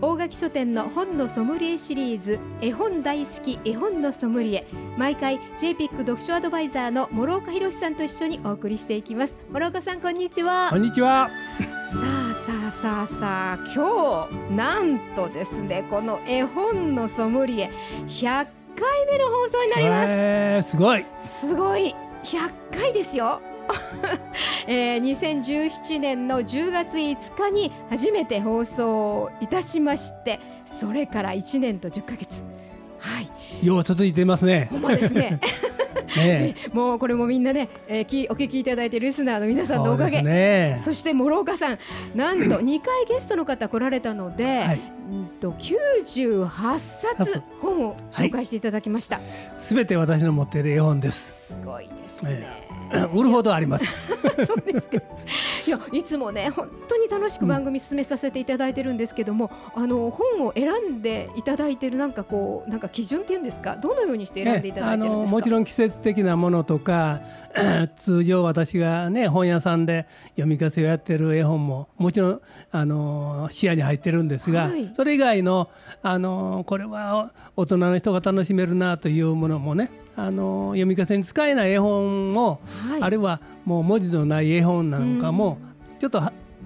大垣書店の本のソムリエシリーズ絵本大好き絵本のソムリエ。毎回 JPIC 読書アドバイザーの諸岡博さんと一緒にお送りしていきます。諸岡さんこんにちは。こんにちは。さあさあさあさあ今日なんとですねこの絵本のソムリエ100回目の放送になります、えー、すごい。すごい。100回ですよえー、2017年の10月5日に初めて放送いたしましてそれから1年と10ヶ月はい。よう続いてますね。ほんまですね ね。もうこれもみんなね、えー、きお聞きいただいてリスナーの皆さんのおかげ。そ,、ね、そして諸岡さんなんと2回ゲストの方来られたので、はい、うんと98冊本を紹介していただきました。すべ、はい、て私の持っている絵本です。すごいですね、えー売るほどあります。そうですか。いやいつもね本当に楽しく番組進めさせていただいてるんですけども、うん、あの本を選んでいただいてるなんかこうなんか基準っていうんですか？どのようにして選んでいただいてるんですか？もちろん季節的なものとか 通常私がね本屋さんで読み聞かせをやってる絵本ももちろんあの視野に入ってるんですが、はい、それ以外のあのこれは大人の人が楽しめるなというものもねあの読み聞かせに使えない絵本も、はい、あるいはもう文字のない絵本なんかも、ちょっと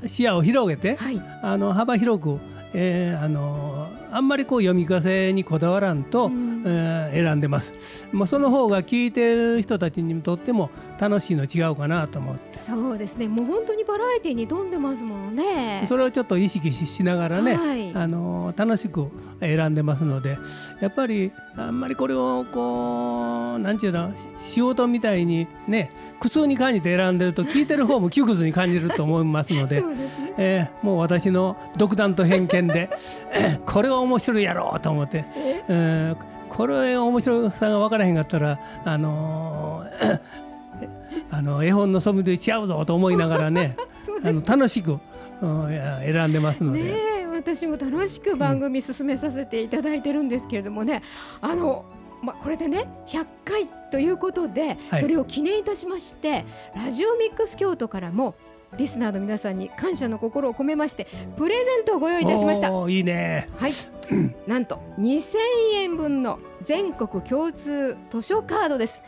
視野を広げて、はい、あの幅広く、えー、あのあんまりこう読み聞かせにこだわらんと、うん、えー、選んでます。まあ、その方が聞いてる人たちにとっても楽しいの違うかなと思って。そうですね。もう本当にバラエティーに富んでますものね。それをちょっと意識しながらね、はい、あの楽しく選んでますのでやっぱりあんまりこれをこうなんていうの仕事みたいにね苦痛に感じて選んでると聞いてる方も窮屈に感じると思いますので ね。えー、もう私の独断と偏見でこれは面白いやろうと思って。えーこれ面白さが分からへんかったらあのー、あの絵本のソムリエちゃうぞと思いながらね あの楽しく、うん、選んでますので。ね私も楽しく番組進めさせていただいてるんですけれどもね、うん、あのまあ、これでね100回ということで、はい、それを記念いたしましてラジオミックス京都からもリスナーの皆さんに感謝の心を込めましてプレゼントをご用意いたしました。いいね。はい。なんと2000円分の全国共通図書カードです。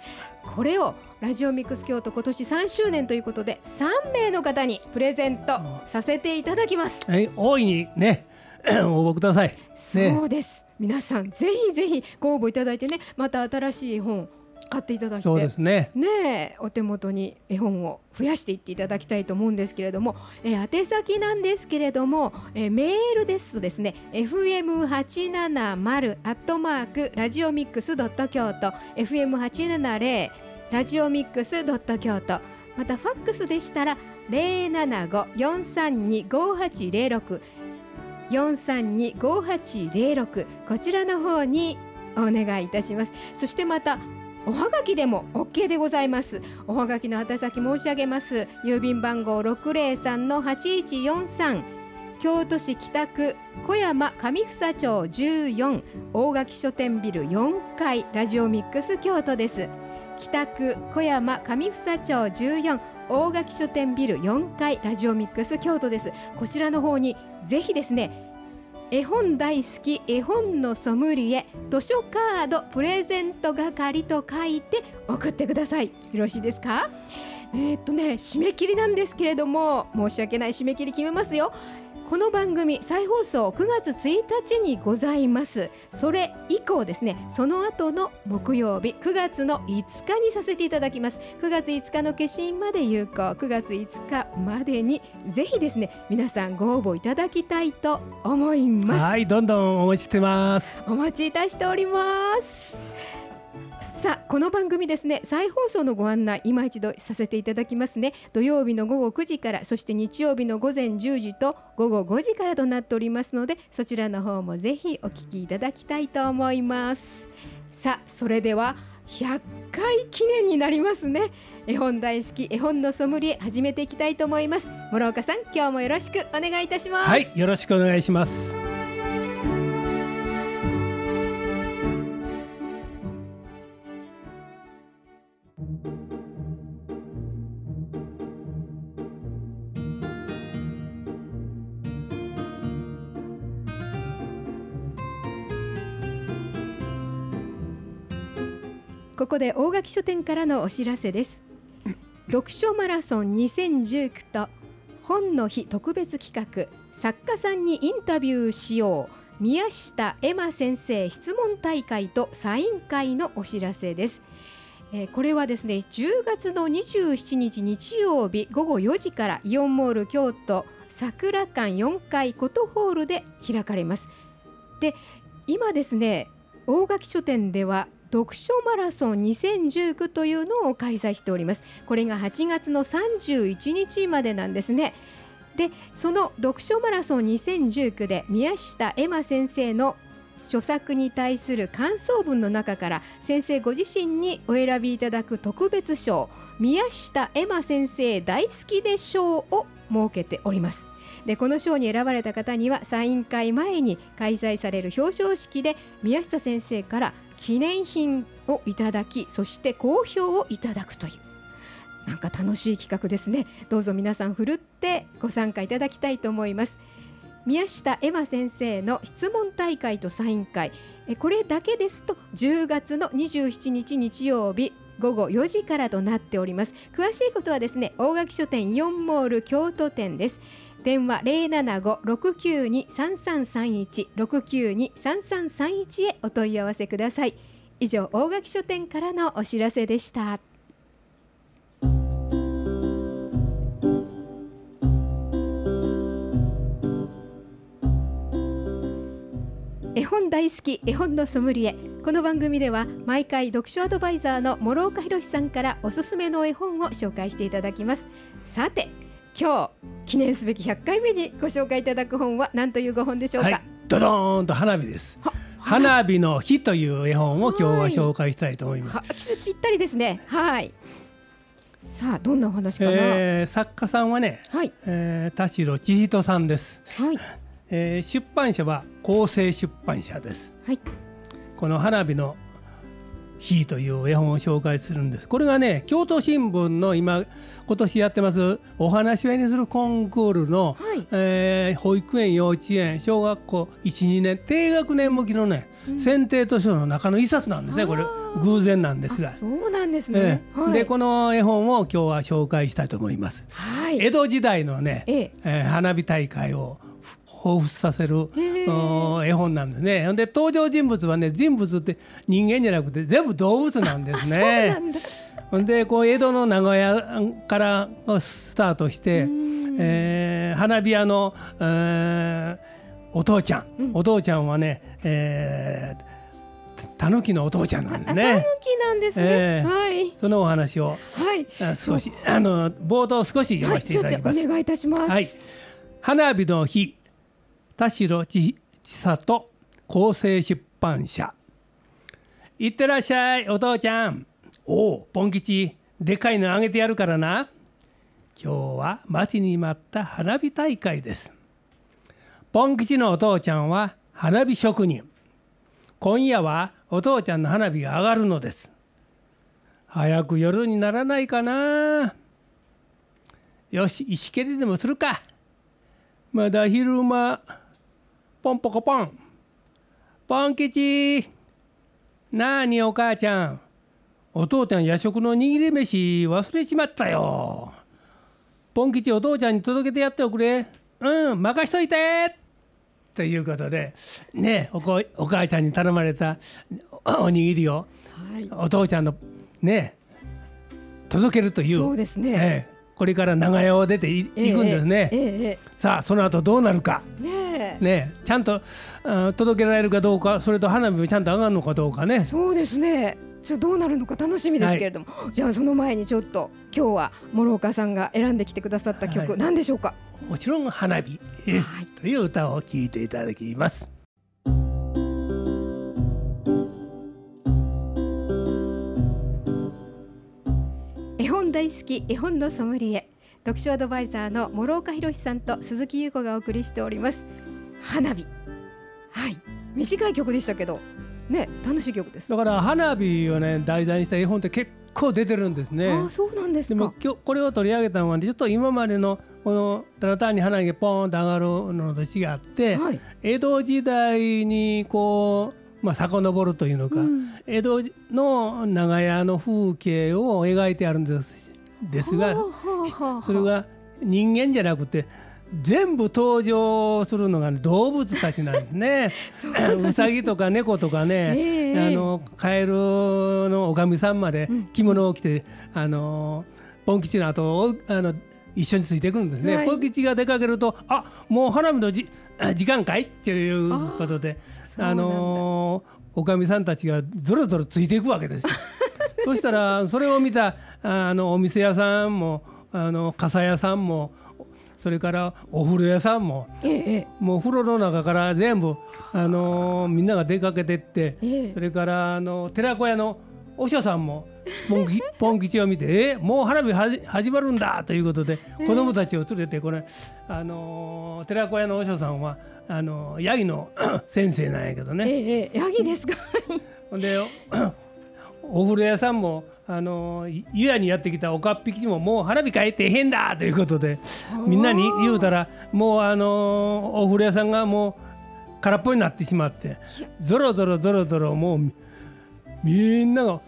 これをラジオミックス京都今年3周年ということで3名の方にプレゼントさせていただきます。はい大いにね 応募ください、ね、そうです。皆さんぜひぜひご応募いただいてねまた新しい本買っていただいて。そうですね。ねお手元に絵本を増やしていっていただきたいと思うんですけれども、えー、宛先なんですけれども、えー、メールですとですね fm870 アットマークラジオミックスドット京都 fm870 ラジオミックスドット京都またファックスでしたら075-432-5806 432-5806こちらの方にお願いいたします。そしてまたおはがきでも OK でございます。おはがきの宛先申し上げます。郵便番号603-8143京都市北区小山上房町14大垣書店ビル4階。ラジオミックス京都です。北区小山上房町14大垣書店ビル4階。ラジオミックス京都です。こちらの方にぜひですね絵本大好き絵本のソムリエ図書カードプレゼント係と書いて送ってください。よろしいですか？えー、っとね締め切りなんですけれども申し訳ない締め切り決めますよ。この番組再放送9月1日にございます。それ以降ですねその後の木曜日9月の5日にさせていただきます。9月5日の消印まで有効9月5日までにぜひですね皆さんご応募いただきたいと思います。はいどんどんお待ちしてます。お待ちいたしておりますさあこの番組ですね再放送のご案内今一度させていただきますね。土曜日の午後9時からそして日曜日の午前10時と午後5時からとなっておりますのでそちらの方もぜひお聞きいただきたいと思います。さあそれでは100回記念になりますね。絵本大好き絵本のソムリエ始めていきたいと思います。諸岡さん今日もよろしくお願いいたします。はいよろしくお願いします。ここで大垣書店からのお知らせです。読書マラソン2019と本の日特別企画作家さんにインタビューしよう宮下恵馬先生質問大会とサイン会のお知らせです、えー、これはですね10月の27日日曜日午後4時からイオンモール京都桜館4階コトホールで開かれます。で今ですね大垣書店では読書マラソン2019というのを開催しております。これが8月の31日までなんですね。でその読書マラソン2019で宮下恵馬先生の著作に対する感想文の中から先生ご自身にお選びいただく特別賞宮下恵馬先生大好きで賞を設けております。でこの賞に選ばれた方にはサイン会前に開催される表彰式で宮下先生から記念品をいただきそして好評をいただくという。なんか楽しい企画ですね。どうぞ皆さんふるってご参加いただきたいと思います。宮下恵馬先生の質問大会とサイン会。これだけですと10月の27日日曜日午後4時からとなっております。詳しいことはですね大垣書店イオンモール京都店です。電話零七五六九二三三三一六九二三三三一へお問い合わせください。以上大垣書店からのお知らせでした。絵本大好き絵本のソムリエ。この番組では毎回読書アドバイザーの諸岡博さんからおすすめの絵本を紹介していただきます。さて今日記念すべき100回目にご紹介いただく本は何というご本でしょうか、はい、ドドーンと花火です。花火？の日という絵本を今日は紹介したいと思います、ぴったりですね。はい。さあどんなお話かな、えー、作家さんはね、はい。えー、田代千人さんです、はいえー、出版社は厚生出版社です、はい、この花火の日という絵本を紹介するんです。これがね京都新聞の今今年やってますお話し合いにするコンクールの、はい、えー、保育園幼稚園小学校12年低学年向きのね、うん、選定図書の中の一冊なんですね。これ偶然なんですが。そうなんですね、えーはい、でこの絵本を今日は紹介したいと思います、はい、江戸時代のね、え。えー、花火大会を彷彿させる絵本なんですね。で登場人物はね人物って人間じゃなくて全部動物なんですね。でこう江戸の長屋からスタートして、えー、花火屋の、えー、お父ちゃん、うん、お父ちゃんはね、えー、たぬきのお父ちゃんなんですね。たぬきなんですね。えー、はい。そのお話を、はい、少しあの冒頭少し読ませていただきます。はい、お願いいたします。はい。花火の日田代千里厚生出版社。いってらっしゃいお父ちゃん。おおポン吉でかいのあげてやるからな。今日は待ちに待った花火大会です。ポン吉のお父ちゃんは花火職人。今夜はお父ちゃんの花火が上がるのです。早く夜にならないかな。よし石蹴りでもするか。まだ昼間。ポンポコポン。ポン吉。なあにお母ちゃん。お父ちゃん夜食の握り飯忘れちまったよ。ポン吉お父ちゃんに届けてやっておくれ。うん、任しといてということで、ねおこお母ちゃんに頼まれたおにぎりを、はい、お父ちゃんのね届けるという。そうですね。ええこれから長屋を出てい,、くんですね、えさあその後どうなるかねねちゃんと届けられるかどうかそれと花火もちゃんと上がるのかどうかね。そうですね。ちょどうなるのか楽しみですけれども、はい、じゃあその前にちょっと今日は諸岡さんが選んできてくださった曲、はい、何でしょうか？もちろん花火、はい、という歌を聴いていただきます。大好き絵本のソムリエ。読書アドバイザーの諸岡博さんと鈴木優子がお送りしております花火。はい。短い曲でしたけどね楽しい曲です。だから花火をね題材にした絵本って結構出てるんですね。あそうなんですでも今日これを取り上げたのはちょっと今までのこのただ単に花火がポーンと上がるのと違って、はい、江戸時代にこうまあ遡るというのか、うん、江戸の長屋の風景を描いてあるんですですがそれが人間じゃなくて全部登場するのが、ね、動物たちなんですね。うさぎとか猫とかね、えー、あのカエルのおかみさんまで着物を着て、うん、あのポン吉の後をあの一緒についていくんですね、はい、ポン吉が出かけるとあもう花火のじ時間かい？っていうことであのおかみさんたちがぞろぞろついていくわけですよ。そしたらそれを見たあのお店屋さんもあの傘屋さんもそれからお風呂屋さんも、ええ、もう風呂の中から全部、あのー、みんなが出かけてって、え、それからあの寺子屋のお師匠さんもポン ポン吉を見て「えもう花火はじ始まるんだ」ということで子供たちを連れてこれ、あのー、寺子屋のお師匠さんはあのー、ヤギの 先生なんやけどね。ええ、ヤギですか。で お風呂屋さんもあの湯屋にやってきたおかっぴきももう花火変えてへんだということでみんなに言うたらもうあのお風呂屋さんがもう空っぽになってしまってぞろぞろぞろぞろもうみんなが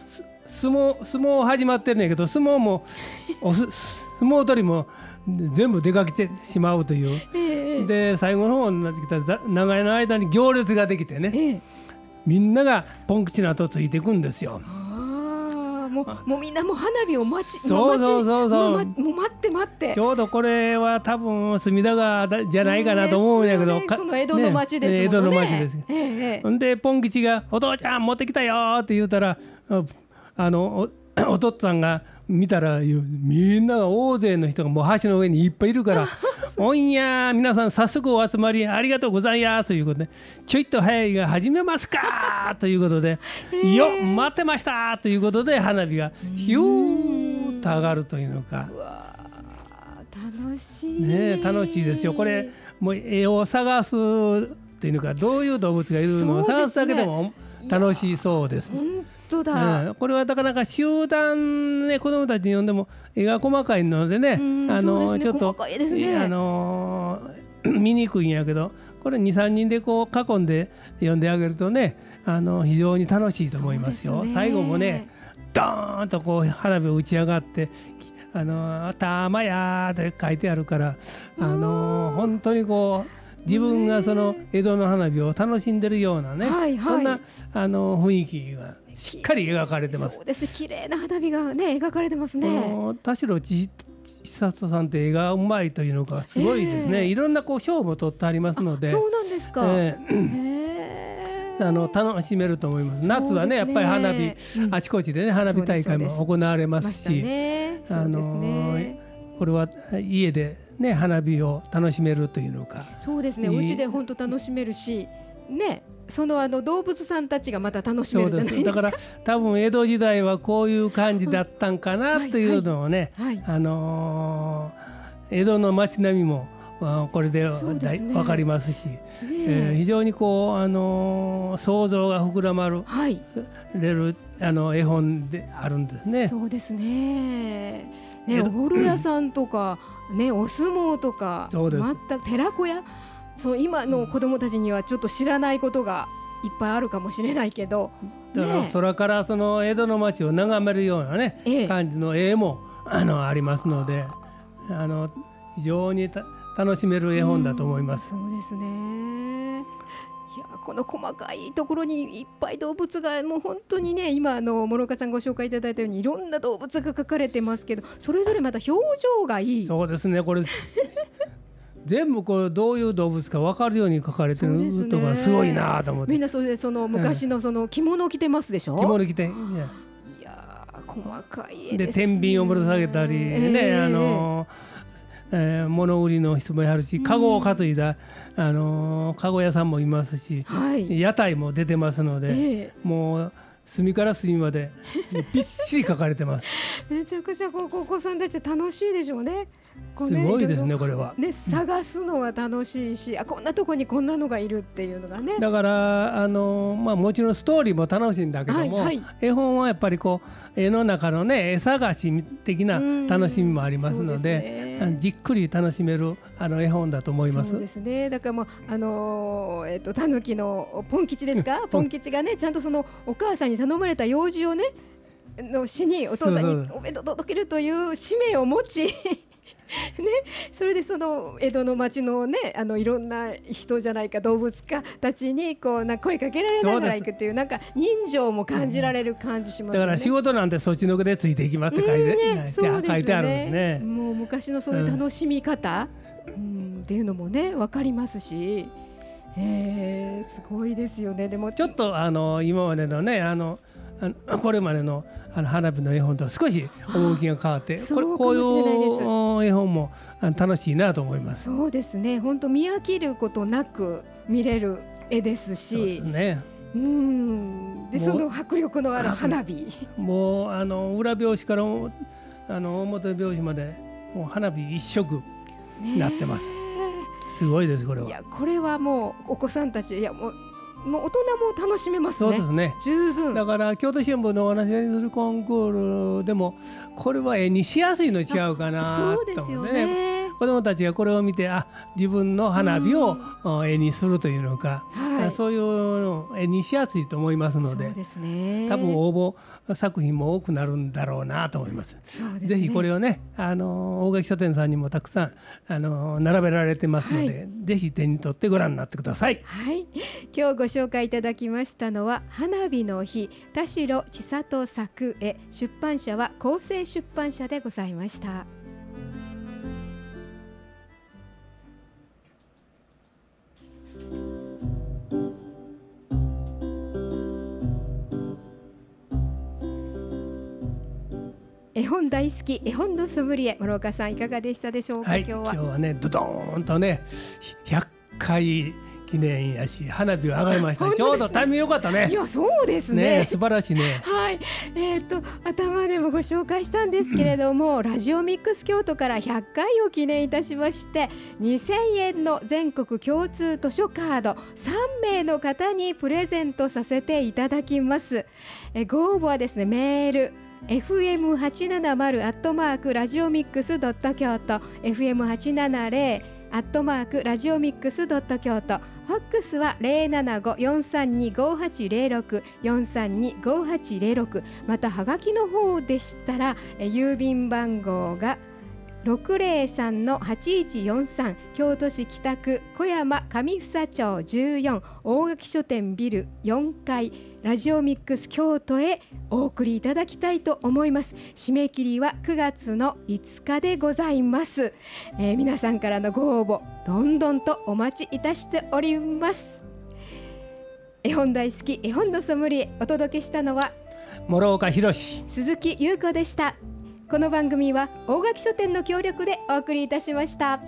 相撲相撲始まってるんやけど相撲もお相撲取りも全部出かけてしまうという、えー、で最後の方になってきたら長屋の間に行列ができてね、えー、みんながポン吉の後ついていくんですよ。もうもうみんなもう花火を待ちそうそうそうそう。もう待って待って。ちょうどこれは多分隅田川じゃないかなと思うんやけど、ね、その江戸の町ですね、江戸の町です、ええ、でポン吉が「お父ちゃん持ってきたよ」って言うたらあのお お父っつぁんが見たらみんなが大勢の人がもう橋の上にいっぱいいるから おんや皆さん早速お集まりありがとうございますということでちょいと早いが始めますかということで よ待ってましたということで花火がヒューッと上がるというのか。楽しい。ね楽しいですよ。これもう絵を探すっていうのかどういう動物がいるのを探すだけでも楽しそうです。当だ、うん、これはなかなか集団ね子供たちに読んでも絵が細かいのでね、あの、ね、ちょっと、ね、あの見にくいんやけどこれ23人でこう囲んで読んであげるとねあの非常に楽しいと思いますよ。すね、最後もねドーンとこう花火を打ち上がって「あのたまや」って書いてあるからあの本当にこう自分がその江戸の花火を楽しんでるようなね、はいはい、そんなあの雰囲気がしっかり描かれてます。そうですね、綺麗な花火がね描かれてますね。田代千里さんって絵がうまいというのがすごいですね。いろんなこう賞も取ってありますので。そうなんですか。えー、あの楽しめると思います。夏はねやっぱり花火、うん、あちこちでね花火大会も行われますし、あのこれは家でね花火を楽しめるというのか。そうですね。お家で本当楽しめるし、ねそのあの動物さんたちがまた楽しめるじゃないですか。だから多分江戸時代はこういう感じだったんかなというのをね、はいはい、あのー、江戸の街並みもこれでで、ね、分かりますし、ねえー、非常にこう、あのー、想像が膨らまる、はい、れるあの絵本であるんですね。そうですね。ね、お風呂屋さんとか、ね、お相撲とか、全く寺子屋？そう今の子供たちにはちょっと知らないことがいっぱいあるかもしれないけど、だから空からその江戸の町を眺めるようなね、ええ、感じの絵もあのありますのであの非常に楽しめる絵本だと思います。うそうですねいやこの細かいところにいっぱい動物がもう本当にね今あの諸岡さんご紹介いただいたようにいろんな動物が描かれてますけどそれぞれまた表情がいい。そうですねこれ。全部これどういう動物か分かるように書かれてるとかすごいなと思って、みんなそれでその昔のその着物着てますでしょ？着物着ていや。細かいで天秤をぶら下げたりね、あのえー、物売りの人もやるし籠を担いだ、うん、あの籠屋さんもいますし、はい、屋台も出てますので、もう隅から隅までびっしり書かれてます。めちゃくちゃこうお子さんたち楽しいでしょうね。すごいですねこれは。ね探すのが楽しいし、うん、あこんなとこにこんなのがいるっていうのがね。だからあのまあもちろんストーリーも楽しいんだけども、はいはい、絵本はやっぱりこう絵の中のね絵探し的な楽しみもありますので、ね、じっくり楽しめるあの絵本だと思います。そうですね。だからもうあのえっ、ー、とタヌキのポン吉ですか？ポン吉がねちゃんとそのお母さんに頼まれた用事をねの死にお父さんにお弁当届けるという使命を持ち ね、それでその江戸の町のねあのいろんな人じゃないか動物家たちにこうな声かけられながら行くっていうなんか人情も感じられる感じします、ねだから仕事なんてそっちのけでついていきますって書いて,、ね書いてあるんですね。もう昔のそういう楽しみ方、うん、っていうのもね分かりますし。えー、すごいですよねでもちょっとあの今までのねあの これまでのあの花火の絵本とは少し趣が変わってこれこういう絵本も楽しいなと思います。そうですね。本当見飽きることなく見れる絵ですし。ね。うん。でその迫力のある花火。もうあの裏表紙からあの表表紙までもう花火一色になってます、すごいですこれは。いやこれはもうお子さんたちいやもうもう大人も楽しめますね。そうですね。十分。だから京都新聞のお話しするコンクールでもこれは絵にしやすいの違うかなそうですよね。子どもたちがこれを見てあ自分の花火を絵にするというのか、はい、そういうの絵にしやすいと思いますのでそうですね、多分応募作品も多くなるんだろうなと思います。すね、ぜひこれをねあの大垣書店さんにもたくさんあの並べられてますので、はい、ぜひ手に取ってご覧になってください。はい、今日ご紹介いただきましたのは花火の日田代千里作絵出版社は厚生出版社でございました。絵本大好き絵本のソムリエ諸岡さんいかがでしたでしょうか、はい、今日は。今日はねドドーンとね100回記念やし花火を上がりました、ね、ちょうどタイミング良かったね。いやそうですね、ね、素晴らしいね。はい。えー、っと頭でもご紹介したんですけれども、うん、ラジオミックス京都から100回を記念いたしまして2000円の全国共通図書カード3名の方にプレゼントさせていただきます。えご応募はですねメール fm870 アットマークラジオミックスドット京都。FM870 アットマークラジオミックスドット京都。ファックスは零七五四三二五八零六。四三二五八零六。またはがきの方でしたら郵便番号が六零三の八一四三京都市北区小山上房町十四大垣書店ビル四階ラジオミックス京都へお送りいただきたいと思います。締め切りは9月の5日でございます、えー、皆さんからのご応募どんどんとお待ちいたしております。絵本大好き絵本のソムリエお届けしたのは諸岡博鈴木優子でしたこの番組は大垣書店の協力でお送りいたしました。